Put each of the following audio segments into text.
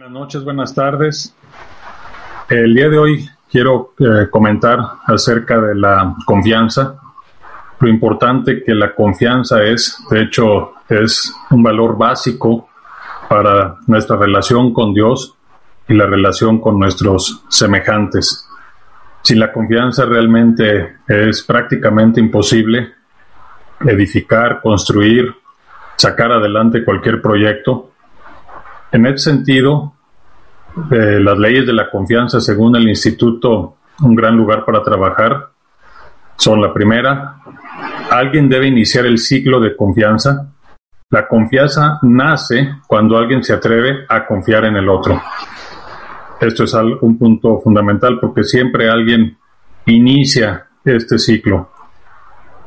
Buenas noches, buenas tardes. El día de hoy quiero eh, comentar acerca de la confianza, lo importante que la confianza es, de hecho, es un valor básico para nuestra relación con Dios y la relación con nuestros semejantes. Sin la confianza realmente es prácticamente imposible edificar, construir, sacar adelante cualquier proyecto. En ese sentido, eh, las leyes de la confianza, según el instituto, un gran lugar para trabajar, son la primera, alguien debe iniciar el ciclo de confianza. La confianza nace cuando alguien se atreve a confiar en el otro. Esto es un punto fundamental porque siempre alguien inicia este ciclo.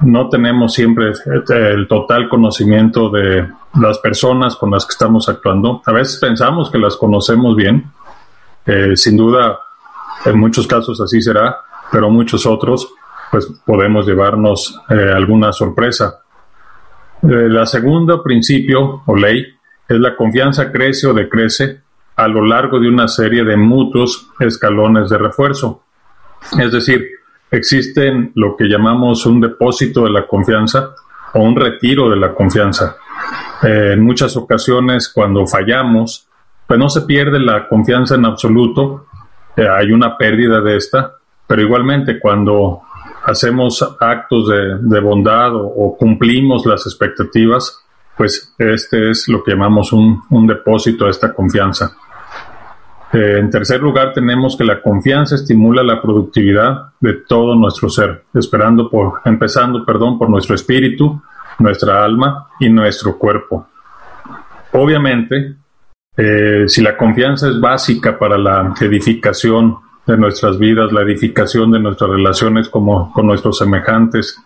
No tenemos siempre el total conocimiento de las personas con las que estamos actuando. A veces pensamos que las conocemos bien. Eh, sin duda, en muchos casos así será, pero muchos otros pues podemos llevarnos eh, alguna sorpresa. Eh, la segunda principio o ley es la confianza crece o decrece a lo largo de una serie de mutuos escalones de refuerzo. Es decir, existen lo que llamamos un depósito de la confianza o un retiro de la confianza. Eh, en muchas ocasiones cuando fallamos, pues no se pierde la confianza en absoluto, hay una pérdida de esta, pero igualmente cuando hacemos actos de, bondad o, cumplimos las expectativas, pues este es lo que llamamos un, depósito de esta confianza. Eh, en tercer lugar, tenemos que la confianza estimula la productividad de todo nuestro ser, esperando por, empezando, perdón, por nuestro espíritu, nuestra alma y nuestro cuerpo. Obviamente, eh, si la confianza es básica para la edificación de nuestras vidas, la edificación de nuestras relaciones como, con nuestros semejantes.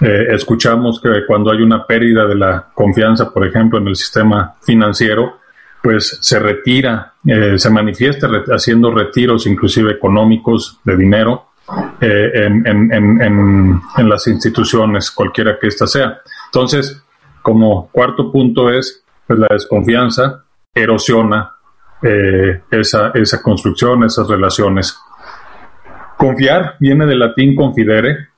Eh, escuchamos que cuando hay una pérdida de la confianza, por ejemplo, en el sistema financiero, pues se retira, eh, se manifiesta haciendo retiros inclusive económicos de dinero eh, en, en, en, en, las instituciones, cualquiera que ésta sea. Entonces, como cuarto punto es, pues la desconfianza erosiona eh, esa, esa construcción, esas relaciones. Confiar viene del latín confidere.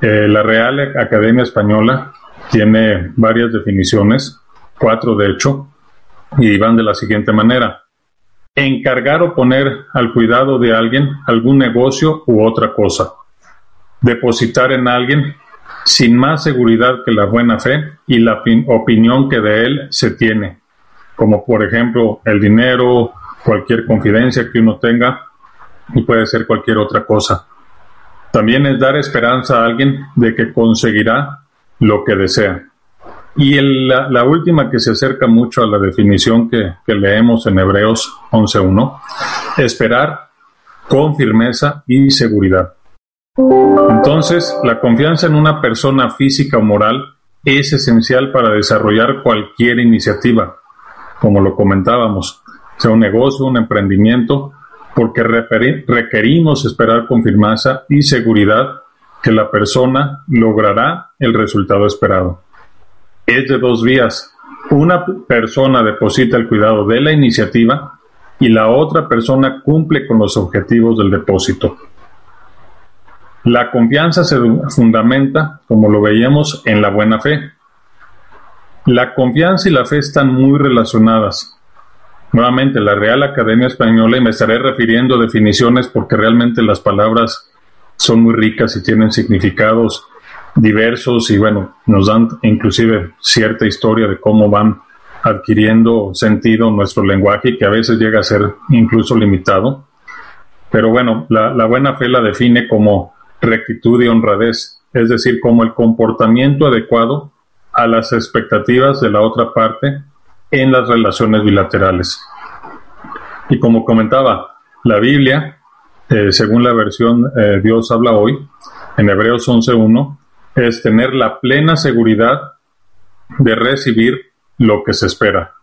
La Real Academia Española tiene varias definiciones, cuatro de hecho, y van de la siguiente manera. Encargar o poner al cuidado de alguien algún negocio u otra cosa. Depositar en alguien sin más seguridad que la buena fe y la opinión que de él se tiene como por ejemplo el dinero, cualquier confidencia que uno tenga y puede ser cualquier otra cosa. También es dar esperanza a alguien de que conseguirá lo que desea. Y la, última que se acerca mucho a la definición que, que leemos en Hebreos 11.1, esperar con firmeza y seguridad. Entonces, la confianza en una persona física o moral es esencial para desarrollar cualquier iniciativa, como lo comentábamos, sea un negocio, un emprendimiento, porque requerimos esperar con firmeza y seguridad que la persona logrará el resultado esperado. Es de dos vías. Una persona deposita el cuidado de la iniciativa y la otra persona cumple con los objetivos del depósito. La confianza se fundamenta, como lo veíamos, en la buena fe. La confianza y la fe están muy relacionadas. Nuevamente, la Real Academia Española, y me estaré refiriendo a definiciones porque realmente las palabras son muy ricas y tienen significados diversos y bueno, nos dan inclusive cierta historia de cómo van adquiriendo sentido nuestro lenguaje que a veces llega a ser incluso limitado. Pero bueno, la, la buena fe la define como rectitud y honradez, es decir, como el comportamiento adecuado a las expectativas de la otra parte en las relaciones bilaterales. Y como comentaba, la Biblia, eh, según la versión eh, Dios habla hoy, en Hebreos 11.1, es tener la plena seguridad de recibir lo que se espera.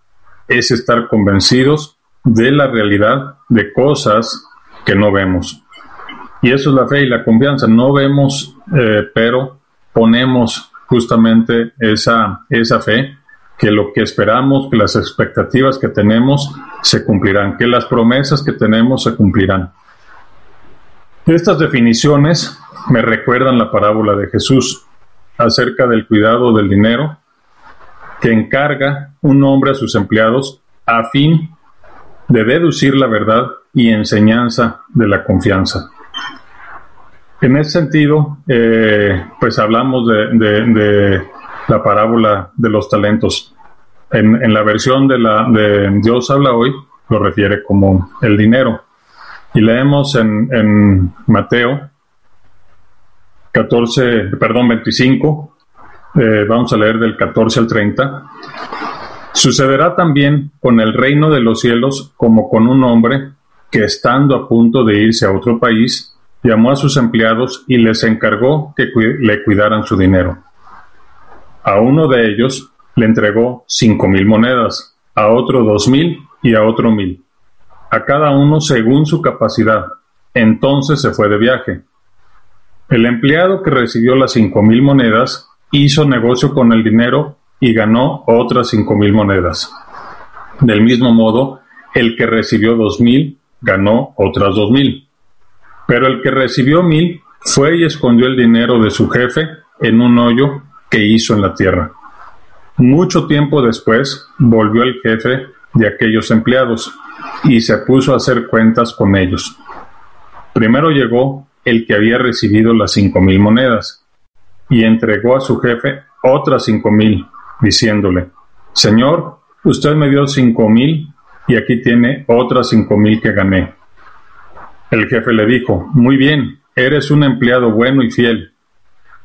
Es estar convencidos de la realidad de cosas que no vemos. Y eso es la fe y la confianza. No vemos, eh, pero ponemos justamente esa, esa fe, que lo que esperamos, que las expectativas que tenemos se cumplirán, que las promesas que tenemos se cumplirán. Estas definiciones me recuerdan la parábola de Jesús acerca del cuidado del dinero que encarga un hombre a sus empleados a fin de deducir la verdad y enseñanza de la confianza. En ese sentido, eh, pues hablamos de, la parábola de los talentos. En, la versión de, la, de Dios habla hoy, lo refiere como el dinero. Y leemos en, en Mateo 14, perdón, 25, eh, vamos a leer del 14 al 30. Sucederá también con el reino de los cielos como con un hombre que estando a punto de irse a otro país, llamó a sus empleados y les encargó que le cuidaran su dinero. A uno de ellos le entregó cinco mil monedas, a otro dos mil y a otro mil, a cada uno según su capacidad. Entonces se fue de viaje. El empleado que recibió las cinco mil monedas hizo negocio con el dinero y ganó otras cinco mil monedas. Del mismo modo, el que recibió dos mil ganó otras dos mil. Pero el que recibió mil fue y escondió el dinero de su jefe en un hoyo que hizo en la tierra. Mucho tiempo después volvió el jefe de aquellos empleados y se puso a hacer cuentas con ellos. Primero llegó el que había recibido las cinco mil monedas, y entregó a su jefe otras cinco mil, diciéndole, Señor, usted me dio cinco mil y aquí tiene otras cinco mil que gané. El jefe le dijo, Muy bien, eres un empleado bueno y fiel.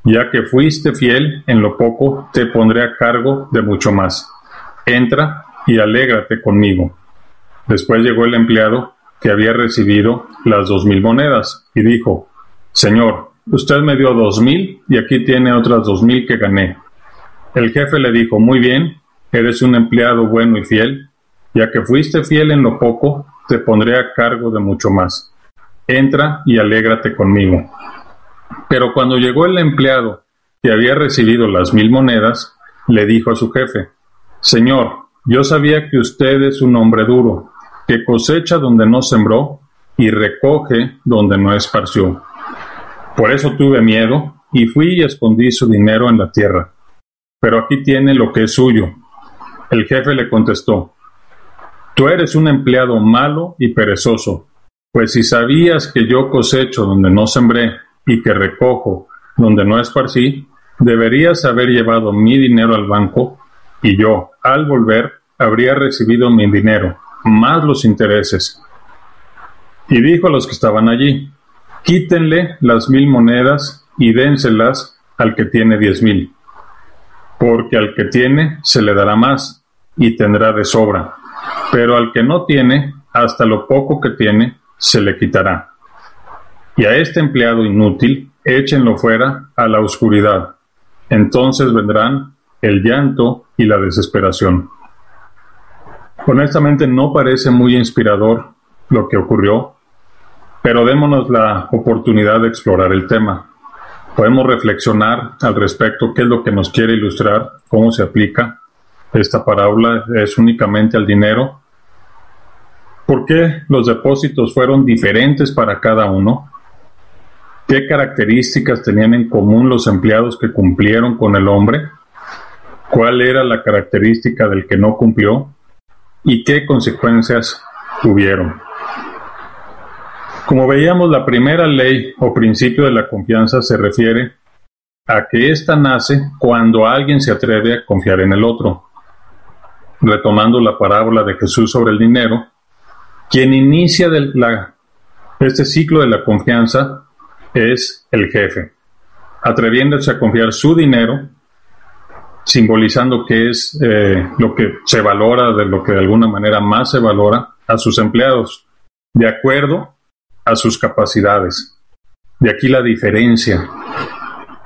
Ya que fuiste fiel en lo poco, te pondré a cargo de mucho más. Entra y alégrate conmigo. Después llegó el empleado que había recibido las dos mil monedas y dijo, Señor, usted me dio dos mil y aquí tiene otras dos mil que gané. El jefe le dijo, muy bien, eres un empleado bueno y fiel, ya que fuiste fiel en lo poco, te pondré a cargo de mucho más. Entra y alégrate conmigo. Pero cuando llegó el empleado que había recibido las mil monedas, le dijo a su jefe, Señor, yo sabía que usted es un hombre duro, que cosecha donde no sembró y recoge donde no esparció. Por eso tuve miedo y fui y escondí su dinero en la tierra. Pero aquí tiene lo que es suyo. El jefe le contestó, Tú eres un empleado malo y perezoso, pues si sabías que yo cosecho donde no sembré y que recojo donde no esparcí, deberías haber llevado mi dinero al banco y yo, al volver, habría recibido mi dinero, más los intereses. Y dijo a los que estaban allí, Quítenle las mil monedas y dénselas al que tiene diez mil, porque al que tiene se le dará más y tendrá de sobra, pero al que no tiene, hasta lo poco que tiene, se le quitará. Y a este empleado inútil, échenlo fuera a la oscuridad. Entonces vendrán el llanto y la desesperación. Honestamente no parece muy inspirador lo que ocurrió pero démonos la oportunidad de explorar el tema. Podemos reflexionar al respecto qué es lo que nos quiere ilustrar, cómo se aplica. Esta parábola es únicamente al dinero. ¿Por qué los depósitos fueron diferentes para cada uno? ¿Qué características tenían en común los empleados que cumplieron con el hombre? ¿Cuál era la característica del que no cumplió? ¿Y qué consecuencias tuvieron? Como veíamos, la primera ley o principio de la confianza se refiere a que ésta nace cuando alguien se atreve a confiar en el otro. Retomando la parábola de Jesús sobre el dinero, quien inicia este ciclo de la confianza es el jefe, atreviéndose a confiar su dinero, simbolizando que es eh, lo que se valora, de lo que de alguna manera más se valora, a sus empleados de acuerdo a sus capacidades. De aquí la diferencia.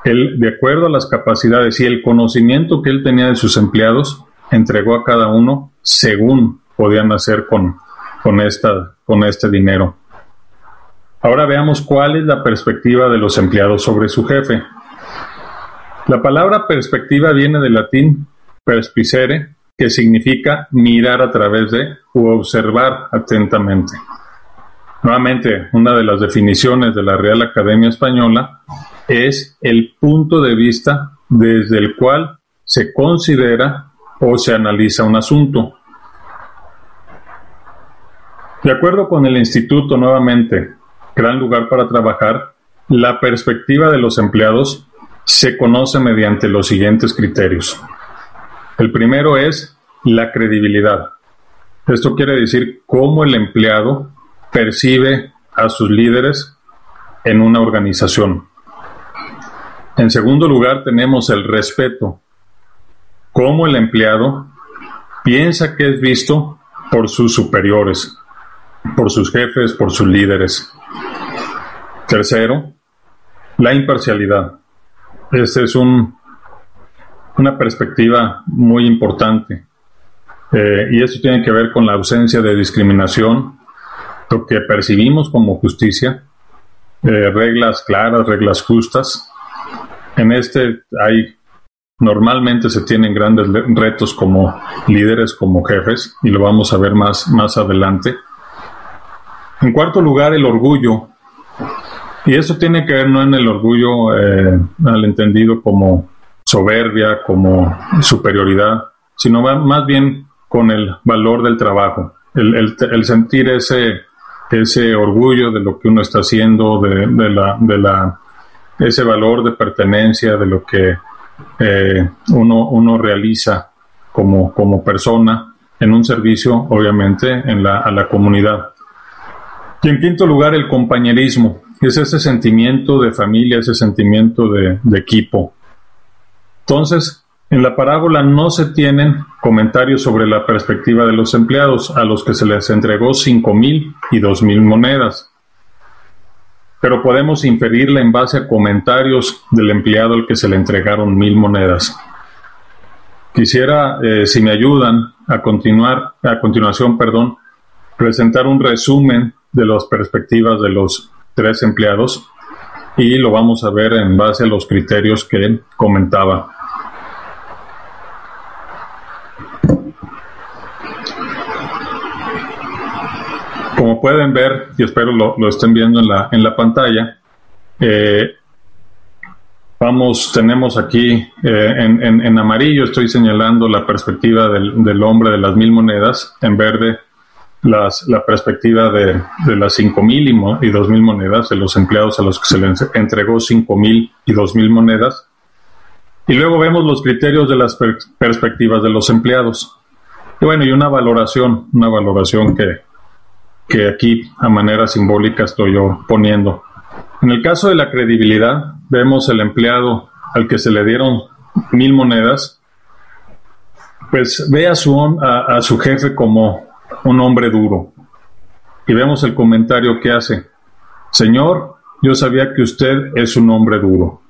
Él, de acuerdo a las capacidades y el conocimiento que él tenía de sus empleados, entregó a cada uno según podían hacer con, con, esta, con este dinero. Ahora veamos cuál es la perspectiva de los empleados sobre su jefe. La palabra perspectiva viene del latín perspicere, que significa mirar a través de u observar atentamente. Nuevamente, una de las definiciones de la Real Academia Española es el punto de vista desde el cual se considera o se analiza un asunto. De acuerdo con el instituto, nuevamente, gran lugar para trabajar, la perspectiva de los empleados se conoce mediante los siguientes criterios. El primero es la credibilidad. Esto quiere decir cómo el empleado percibe a sus líderes en una organización. En segundo lugar, tenemos el respeto. Cómo el empleado piensa que es visto por sus superiores, por sus jefes, por sus líderes. Tercero, la imparcialidad. Esta es un, una perspectiva muy importante. Eh, y eso tiene que ver con la ausencia de discriminación, lo que percibimos como justicia, eh, reglas claras, reglas justas. En este hay, normalmente se tienen grandes retos como líderes, como jefes, y lo vamos a ver más, más adelante. En cuarto lugar, el orgullo. Y eso tiene que ver no en el orgullo eh, al entendido como soberbia, como superioridad, sino más bien con el valor del trabajo, el, el, sentir ese, ese orgullo de lo que uno está haciendo, de, de, la, de la, ese valor de pertenencia, de lo que eh, uno, uno realiza como, como persona en un servicio, obviamente, en la, a la comunidad. Y en quinto lugar, el compañerismo. Es ese sentimiento de familia, ese sentimiento de, de equipo. Entonces, en la parábola no se tienen comentarios sobre la perspectiva de los empleados, a los que se les entregó cinco mil y dos mil monedas. Pero podemos inferirla en base a comentarios del empleado al que se le entregaron mil monedas. Quisiera, eh, si me ayudan, a continuar, a continuación, perdón, presentar un resumen de las perspectivas de los tres empleados y lo vamos a ver en base a los criterios que comentaba. Como pueden ver, y espero lo, estén viendo en la, en la pantalla, eh, vamos, tenemos aquí eh, en, en, amarillo, estoy señalando la perspectiva del, del, hombre de las mil monedas, en verde las, la perspectiva de, de las cinco mil y, dos mil monedas, de los empleados a los que se les entregó cinco mil y dos mil monedas. Y luego vemos los criterios de las perspectivas de los empleados. Y bueno, y una valoración, una valoración que, que aquí a manera simbólica estoy yo poniendo. En el caso de la credibilidad, vemos el empleado al que se le dieron mil monedas, pues ve a su, a, su jefe como un hombre duro. Y vemos el comentario que hace. Señor, yo sabía que usted es un hombre duro.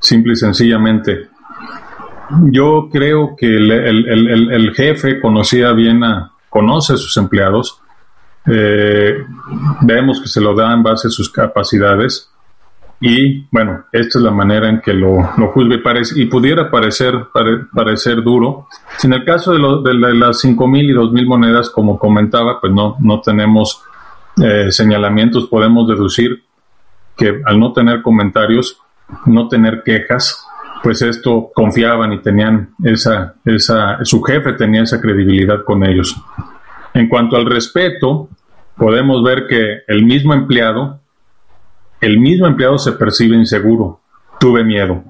Simple y sencillamente. Yo creo que el, el, el jefe conocía bien a, conoce a sus empleados eh, vemos que se lo da en base a sus capacidades y bueno, esta es la manera en que lo, juzga y, pudiera parecer, parecer duro. Si en el caso de, lo, de, las 5.000 y 2.000 monedas, como comentaba, pues no, no tenemos eh, señalamientos, podemos deducir que al no tener comentarios, no tener quejas, pues esto confiaban y tenían esa, su jefe tenía esa credibilidad con ellos. En cuanto al respeto, podemos ver que el mismo empleado, el mismo empleado se percibe inseguro, tuve miedo.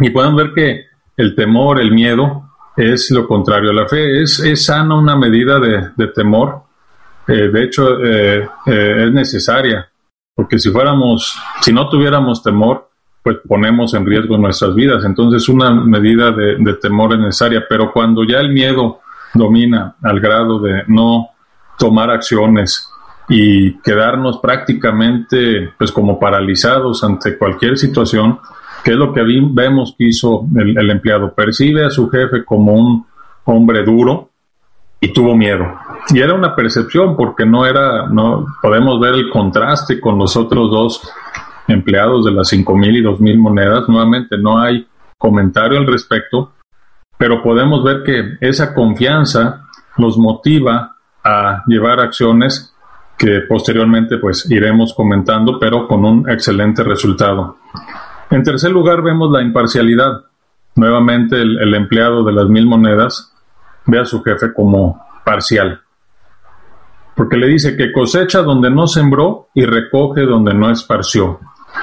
Y podemos ver que el temor, el miedo, es lo contrario a la fe. Es, es sana una medida de, temor. Eh, de hecho, eh, eh, es necesaria, porque si fuéramos, si no tuviéramos temor, pues ponemos en riesgo nuestras vidas. Entonces, una medida de temor es necesaria. Pero cuando ya el miedo domina al grado de no tomar acciones y quedarnos prácticamente pues como paralizados ante cualquier situación, que es lo que vemos que hizo el, empleado. Percibe a su jefe como un hombre duro y tuvo miedo. Y era una percepción porque no era, no podemos ver el contraste con los otros dos empleados de las cinco mil y dos mil monedas. Nuevamente no hay comentario al respecto, pero podemos ver que esa confianza los motiva a llevar acciones que posteriormente pues iremos comentando, pero con un excelente resultado. En tercer lugar vemos la imparcialidad. Nuevamente el, empleado de las mil monedas ve a su jefe como parcial. Porque le dice que cosecha donde no sembró y recoge donde no esparció.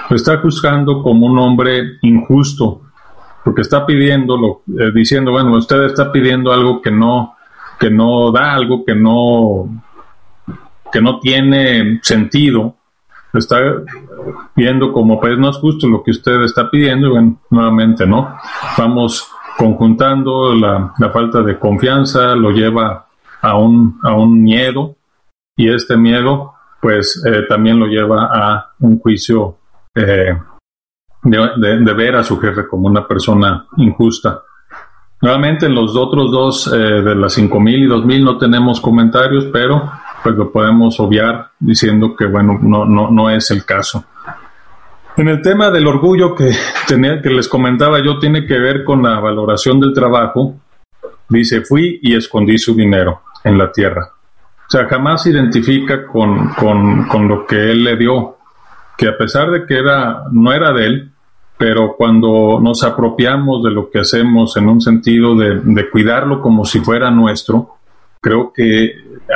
Lo está juzgando como un hombre injusto, porque está pidiendo, eh, diciendo, bueno, usted está pidiendo algo que no, que no da, algo que no, que no tiene sentido. Está viendo como, pues no es justo lo que usted está pidiendo, y bueno, nuevamente, ¿no? Vamos conjuntando la, falta de confianza, lo lleva a un, a un miedo, y este miedo, pues eh, también lo lleva a un juicio eh, de, ver a su jefe como una persona injusta. Nuevamente, en los otros dos, eh, de las 5.000 y 2.000, no tenemos comentarios, pero pues lo podemos obviar diciendo que, bueno, no, no, no es el caso. En el tema del orgullo que, tenía, que les comentaba yo, tiene que ver con la valoración del trabajo. Dice, fui y escondí su dinero en la tierra. O sea, jamás se identifica con, con, con lo que él le dio, que a pesar de que era, no era de él, pero cuando nos apropiamos de lo que hacemos en un sentido de, cuidarlo como si fuera nuestro, creo que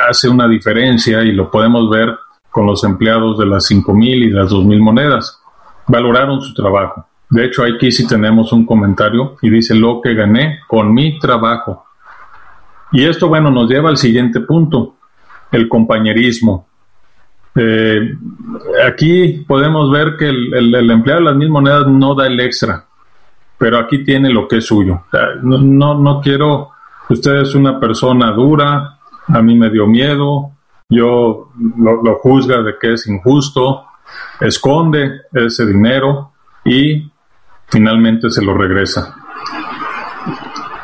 hace una diferencia y lo podemos ver con los empleados de las 5.000 y las 2.000 monedas. Valoraron su trabajo. De hecho, aquí sí tenemos un comentario y dice lo que gané con mi trabajo. Y esto, bueno, nos lleva al siguiente punto, el compañerismo. Eh, aquí podemos ver que el, empleado de las mil monedas no da el extra, pero aquí tiene lo que es suyo. No, no, quiero, usted es una persona dura, a mí me dio miedo, yo lo, lo juzga de que es injusto, esconde ese dinero y finalmente se lo regresa.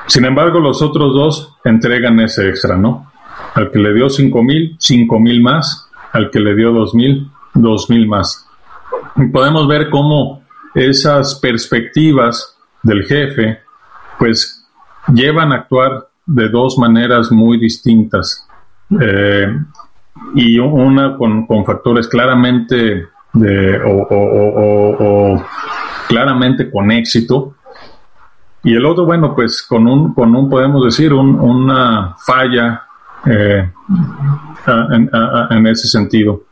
Sin embargo, los otros dos entregan ese extra, ¿no? Al que le dio cinco mil, cinco mil más, al que le dio dos mil, dos mil más. Y podemos ver cómo esas perspectivas del jefe, pues llevan a actuar de dos maneras muy distintas. Eh, y una con, factores claramente de, o, claramente con éxito. Y el otro, bueno, pues con un, con un podemos decir, una falla eh, en, ese sentido.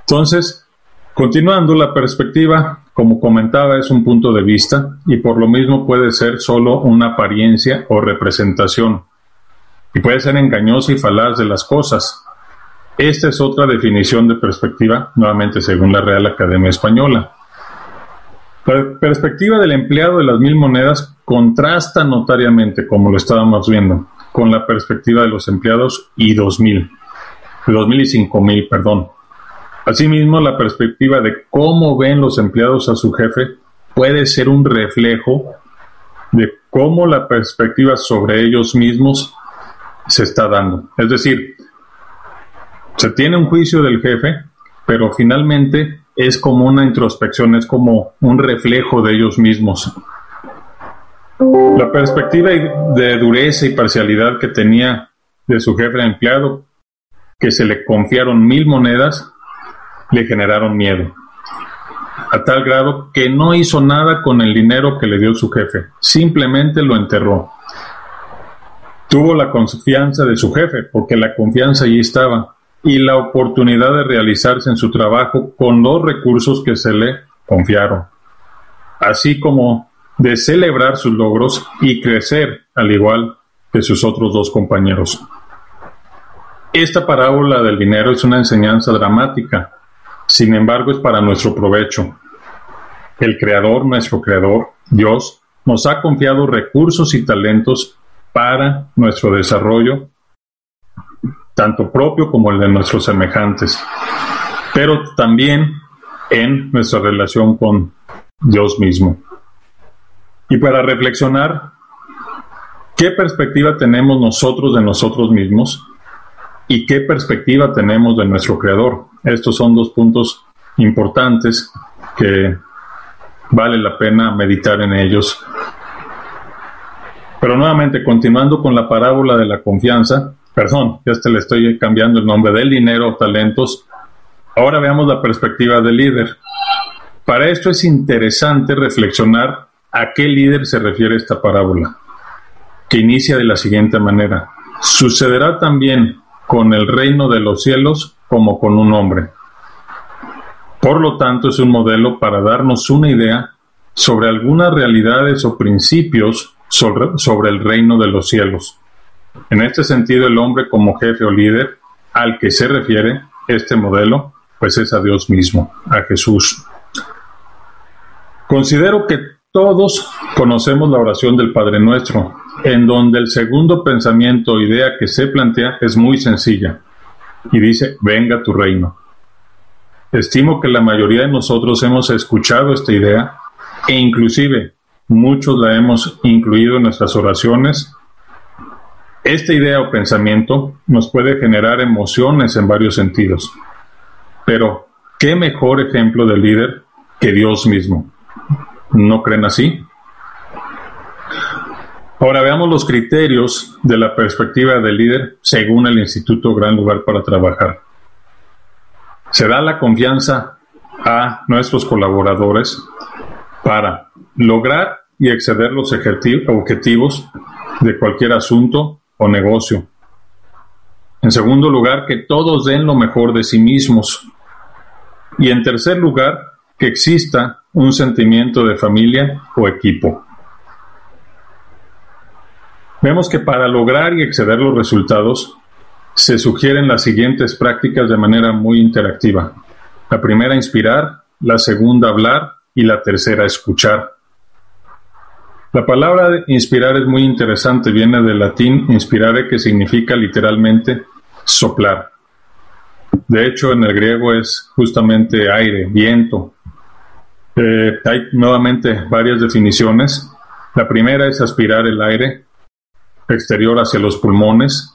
Entonces, continuando la perspectiva, como comentaba, es un punto de vista y por lo mismo puede ser solo una apariencia o representación y puede ser engañosa y falaz de las cosas. Esta es otra definición de perspectiva, nuevamente según la Real Academia Española. La perspectiva del empleado de las mil monedas contrasta notariamente, como lo estábamos viendo, con la perspectiva de los empleados y 2000, 2000 y 5000, perdón. Asimismo, la perspectiva de cómo ven los empleados a su jefe puede ser un reflejo de cómo la perspectiva sobre ellos mismos se está dando. Es decir, se tiene un juicio del jefe, pero finalmente es como una introspección, es como un reflejo de ellos mismos. La perspectiva de dureza y parcialidad que tenía de su jefe de empleado, que se le confiaron mil monedas, le generaron miedo. A tal grado que no hizo nada con el dinero que le dio su jefe, simplemente lo enterró. Tuvo la confianza de su jefe, porque la confianza allí estaba, y la oportunidad de realizarse en su trabajo con los recursos que se le confiaron, así como de celebrar sus logros y crecer al igual que sus otros dos compañeros. Esta parábola del dinero es una enseñanza dramática, sin embargo es para nuestro provecho. El Creador, nuestro Creador, Dios, nos ha confiado recursos y talentos para nuestro desarrollo tanto propio como el de nuestros semejantes, pero también en nuestra relación con Dios mismo. Y para reflexionar, ¿qué perspectiva tenemos nosotros de nosotros mismos y qué perspectiva tenemos de nuestro Creador? Estos son dos puntos importantes que vale la pena meditar en ellos. Pero nuevamente, continuando con la parábola de la confianza, perdón, ya te le estoy cambiando el nombre del dinero, talentos. Ahora veamos la perspectiva del líder. Para esto es interesante reflexionar a qué líder se refiere esta parábola, que inicia de la siguiente manera. Sucederá también con el reino de los cielos como con un hombre. Por lo tanto, es un modelo para darnos una idea sobre algunas realidades o principios sobre, el reino de los cielos. En este sentido, el hombre como jefe o líder al que se refiere este modelo, pues es a Dios mismo, a Jesús. Considero que todos conocemos la oración del Padre Nuestro, en donde el segundo pensamiento o idea que se plantea es muy sencilla y dice, venga tu reino. Estimo que la mayoría de nosotros hemos escuchado esta idea e inclusive muchos la hemos incluido en nuestras oraciones esta idea o pensamiento nos puede generar emociones en varios sentidos, pero ¿qué mejor ejemplo de líder que Dios mismo? ¿No creen así? Ahora veamos los criterios de la perspectiva del líder según el Instituto Gran Lugar para Trabajar. Se da la confianza a nuestros colaboradores para lograr y exceder los objetivos de cualquier asunto o negocio. En segundo lugar, que todos den lo mejor de sí mismos. Y en tercer lugar, que exista un sentimiento de familia o equipo. Vemos que para lograr y exceder los resultados, se sugieren las siguientes prácticas de manera muy interactiva. La primera, inspirar, la segunda, hablar y la tercera, escuchar. La palabra inspirar es muy interesante, viene del latín inspirare que significa literalmente soplar. De hecho, en el griego es justamente aire, viento. Eh, hay nuevamente varias definiciones. La primera es aspirar el aire exterior hacia los pulmones.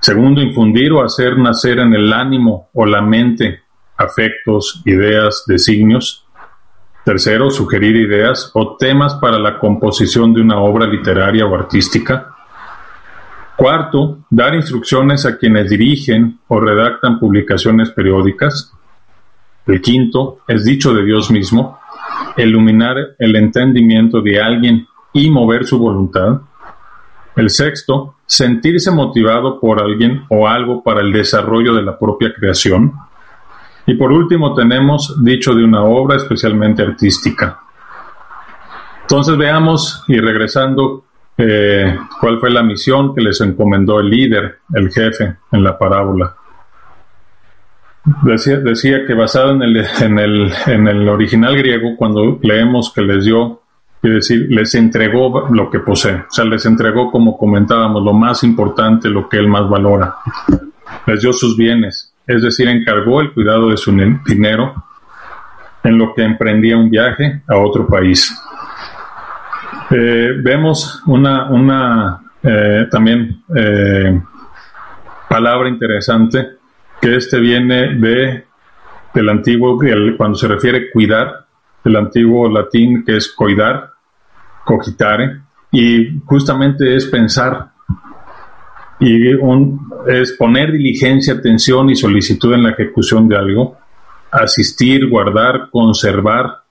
Segundo, infundir o hacer nacer en el ánimo o la mente afectos, ideas, designios. Tercero, sugerir ideas o temas para la composición de una obra literaria o artística. Cuarto, dar instrucciones a quienes dirigen o redactan publicaciones periódicas. El quinto, es dicho de Dios mismo, iluminar el entendimiento de alguien y mover su voluntad. El sexto, sentirse motivado por alguien o algo para el desarrollo de la propia creación. Y por último tenemos dicho de una obra especialmente artística. Entonces veamos y regresando eh, cuál fue la misión que les encomendó el líder, el jefe, en la parábola. Decía, decía que basado en el, en, el, en el original griego, cuando leemos que les dio, quiere decir, les entregó lo que posee, o sea, les entregó, como comentábamos, lo más importante, lo que él más valora. Les dio sus bienes, es decir, encargó el cuidado de su dinero en lo que emprendía un viaje a otro país. Eh, vemos una, una eh, también eh, palabra interesante que este viene de del antiguo cuando se refiere cuidar del antiguo latín que es coidar cogitare. Y justamente es pensar y es poner diligencia, atención y solicitud en la ejecución de algo, asistir, guardar, conservar,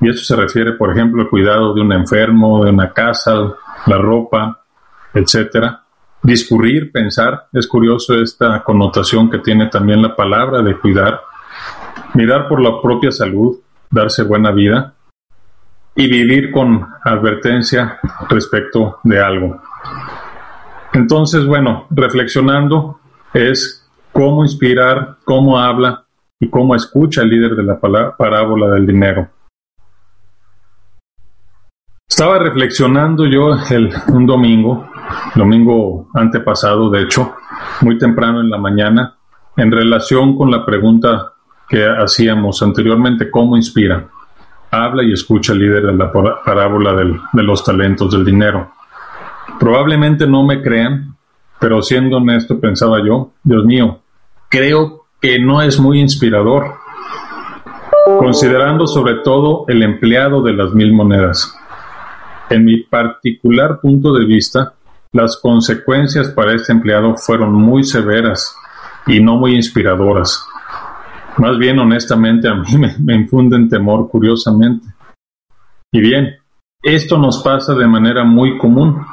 y eso se refiere, por ejemplo, al cuidado de un enfermo, de una casa, la ropa, etcétera. Discurrir, pensar, es curioso esta connotación que tiene también la palabra de cuidar, mirar por la propia salud, darse buena vida y vivir con advertencia respecto de algo. Entonces, bueno, reflexionando es cómo inspirar, cómo habla y cómo escucha el líder de la parábola del dinero. Estaba reflexionando yo el, un domingo, domingo antepasado, de hecho, muy temprano en la mañana, en relación con la pregunta que hacíamos anteriormente, ¿cómo inspira? Habla y escucha el líder de la parábola del, de los talentos del dinero. Probablemente no me crean, pero siendo honesto pensaba yo, Dios mío, creo que no es muy inspirador, considerando sobre todo el empleado de las mil monedas. En mi particular punto de vista, las consecuencias para este empleado fueron muy severas y no muy inspiradoras. Más bien, honestamente, a mí me, infunden temor, curiosamente. Y bien, esto nos pasa de manera muy común.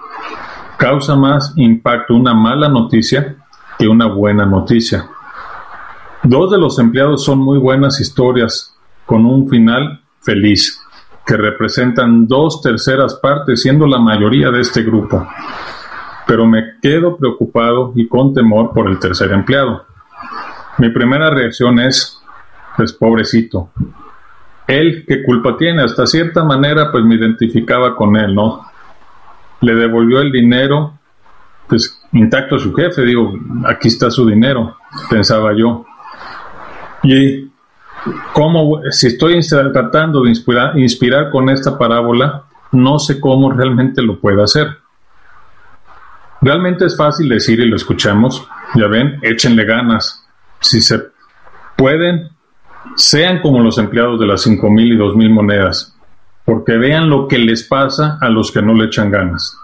Causa más impacto una mala noticia que una buena noticia. Dos de los empleados son muy buenas historias, con un final feliz que representan dos terceras partes, siendo la mayoría de este grupo. Pero me quedo preocupado y con temor por el tercer empleado. Mi primera reacción es, pues pobrecito. Él, ¿qué culpa tiene? Hasta cierta manera, pues me identificaba con él, ¿no? Le devolvió el dinero, pues intacto a su jefe, digo, aquí está su dinero, pensaba yo. Y cómo, si estoy tratando de inspirar, inspirar con esta parábola, no sé cómo realmente lo puedo hacer. Realmente es fácil decir y lo escuchamos, ya ven, échenle ganas. Si se pueden, sean como los empleados de las cinco mil y dos mil monedas, porque vean lo que les pasa a los que no le echan ganas.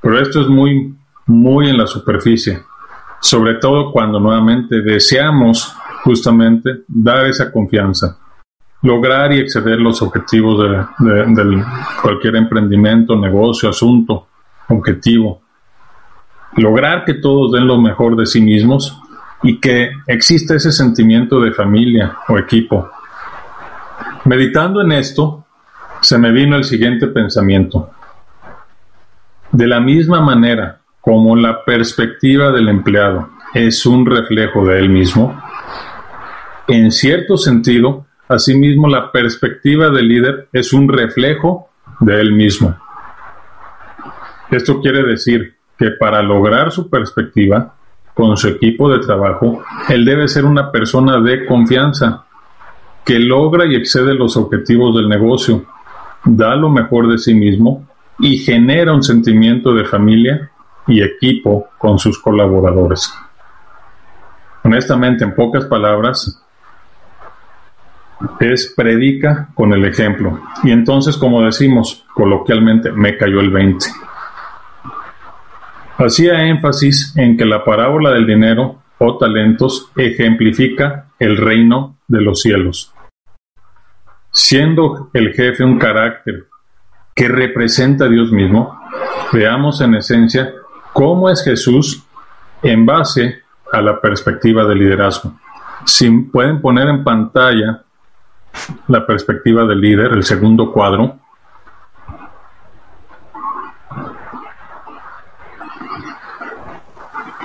Pero esto es muy, muy en la superficie, sobre todo cuando nuevamente deseamos justamente dar esa confianza, lograr y exceder los objetivos de, cualquier emprendimiento, negocio, asunto, objetivo, lograr que todos den lo mejor de sí mismos y que exista ese sentimiento de familia o equipo. Meditando en esto, se me vino el siguiente pensamiento. De la misma manera como la perspectiva del empleado es un reflejo de él mismo, en cierto sentido, asimismo la perspectiva del líder es un reflejo de él mismo. Esto quiere decir que para lograr su perspectiva con su equipo de trabajo, él debe ser una persona de confianza, que logra y excede los objetivos del negocio, da lo mejor de sí mismo y genera un sentimiento de familia y equipo con sus colaboradores. Honestamente, en pocas palabras, es predica con el ejemplo. Y entonces, como decimos coloquialmente, me cayó el 20. Hacía énfasis en que la parábola del dinero o talentos ejemplifica el reino de los cielos. Siendo el jefe un carácter que representa a Dios mismo, veamos en esencia cómo es Jesús en base a la perspectiva del liderazgo. Si pueden poner en pantalla la perspectiva del líder, el segundo cuadro.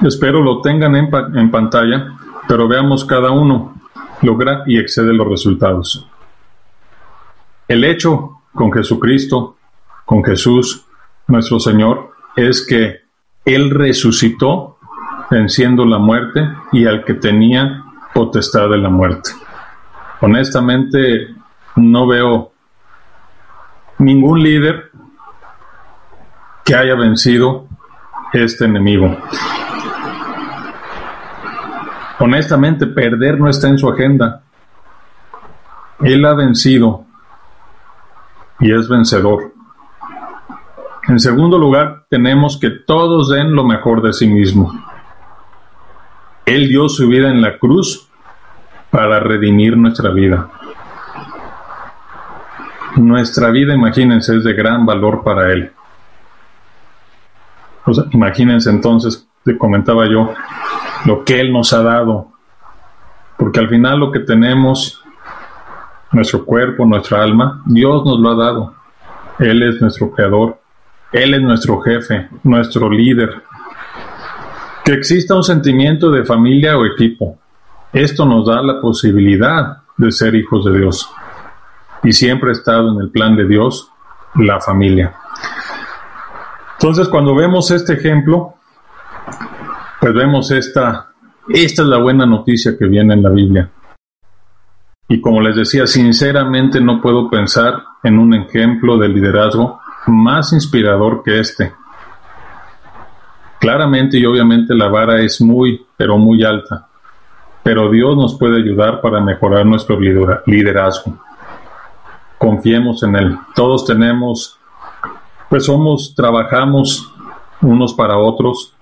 Espero lo tengan en, en pantalla, pero veamos cada uno logra y excede los resultados. El hecho con Jesucristo, con Jesús, nuestro Señor, es que Él resucitó venciendo la muerte y al que tenía potestad de la muerte honestamente no veo ningún líder que haya vencido este enemigo. Honestamente, perder no está en su agenda. Él ha vencido y es vencedor. En segundo lugar, tenemos que todos den lo mejor de sí mismo. Él dio su vida en la cruz para redimir nuestra vida. Nuestra vida, imagínense, es de gran valor para Él. imagínense entonces, te comentaba yo, lo que Él nos ha dado. Porque al final lo que tenemos, nuestro cuerpo, nuestra alma, Dios nos lo ha dado. Él es nuestro creador. Él es nuestro jefe, nuestro líder. Que exista un sentimiento de familia o equipo, esto nos da la posibilidad de ser hijos de Dios. Y siempre he estado en el plan de Dios la familia. Entonces, cuando vemos este ejemplo, pues vemos esta, esta es la buena noticia que viene en la Biblia. Y como les decía, sinceramente no puedo pensar en un ejemplo de liderazgo más inspirador que este. Claramente y obviamente la vara es muy, pero muy alta, pero Dios nos puede ayudar para mejorar nuestro liderazgo. Confiemos en Él. Todos tenemos, pues somos, trabajamos unos para otros,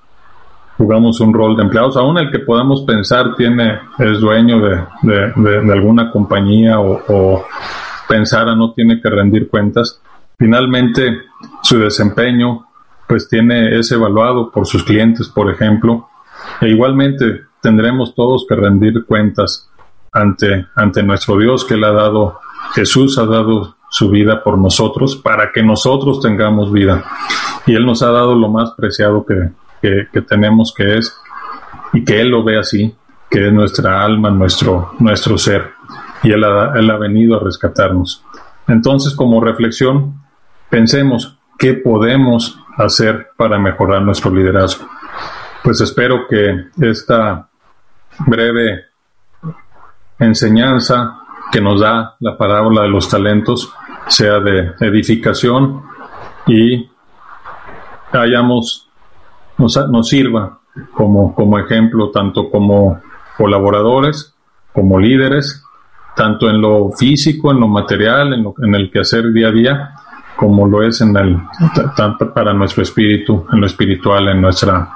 jugamos un rol de empleados, aún el que podamos pensar tiene, es dueño de, alguna compañía o, o pensara no tiene que rendir cuentas. Finalmente, su desempeño, pues tiene, es evaluado por sus clientes, por ejemplo, e igualmente tendremos todos que rendir cuentas ante, ante nuestro Dios que le ha dado, Jesús ha dado su vida por nosotros para que nosotros tengamos vida. Y Él nos ha dado lo más preciado que, que, tenemos, que es, y que Él lo ve así, que es nuestra alma, nuestro, nuestro ser. Y él ha, él ha venido a rescatarnos. Entonces, como reflexión, pensemos qué podemos hacer para mejorar nuestro liderazgo. Pues espero que esta breve enseñanza que nos da la parábola de los talentos sea de edificación y hayamos, nos, sirva como, como ejemplo tanto como colaboradores, como líderes, tanto en lo físico, en lo material, en, lo, en el quehacer día a día, como lo es en el, tanto para nuestro espíritu, en lo espiritual, en nuestra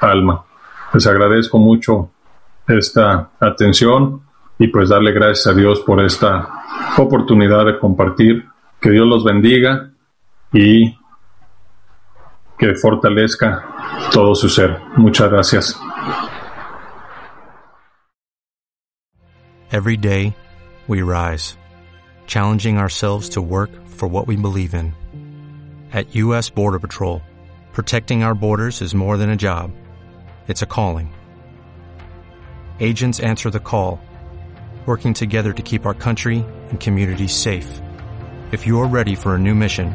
alma. Les agradezco mucho esta atención y pues darle gracias a Dios por esta oportunidad de compartir. Que Dios los bendiga y que fortalezca todo su ser. Muchas gracias. Every day we rise, challenging ourselves to work for what we believe in. At U.S. Border Patrol, protecting our borders is more than a job, it's a calling. Agents answer the call, working together to keep our country and communities safe. If you're ready for a new mission,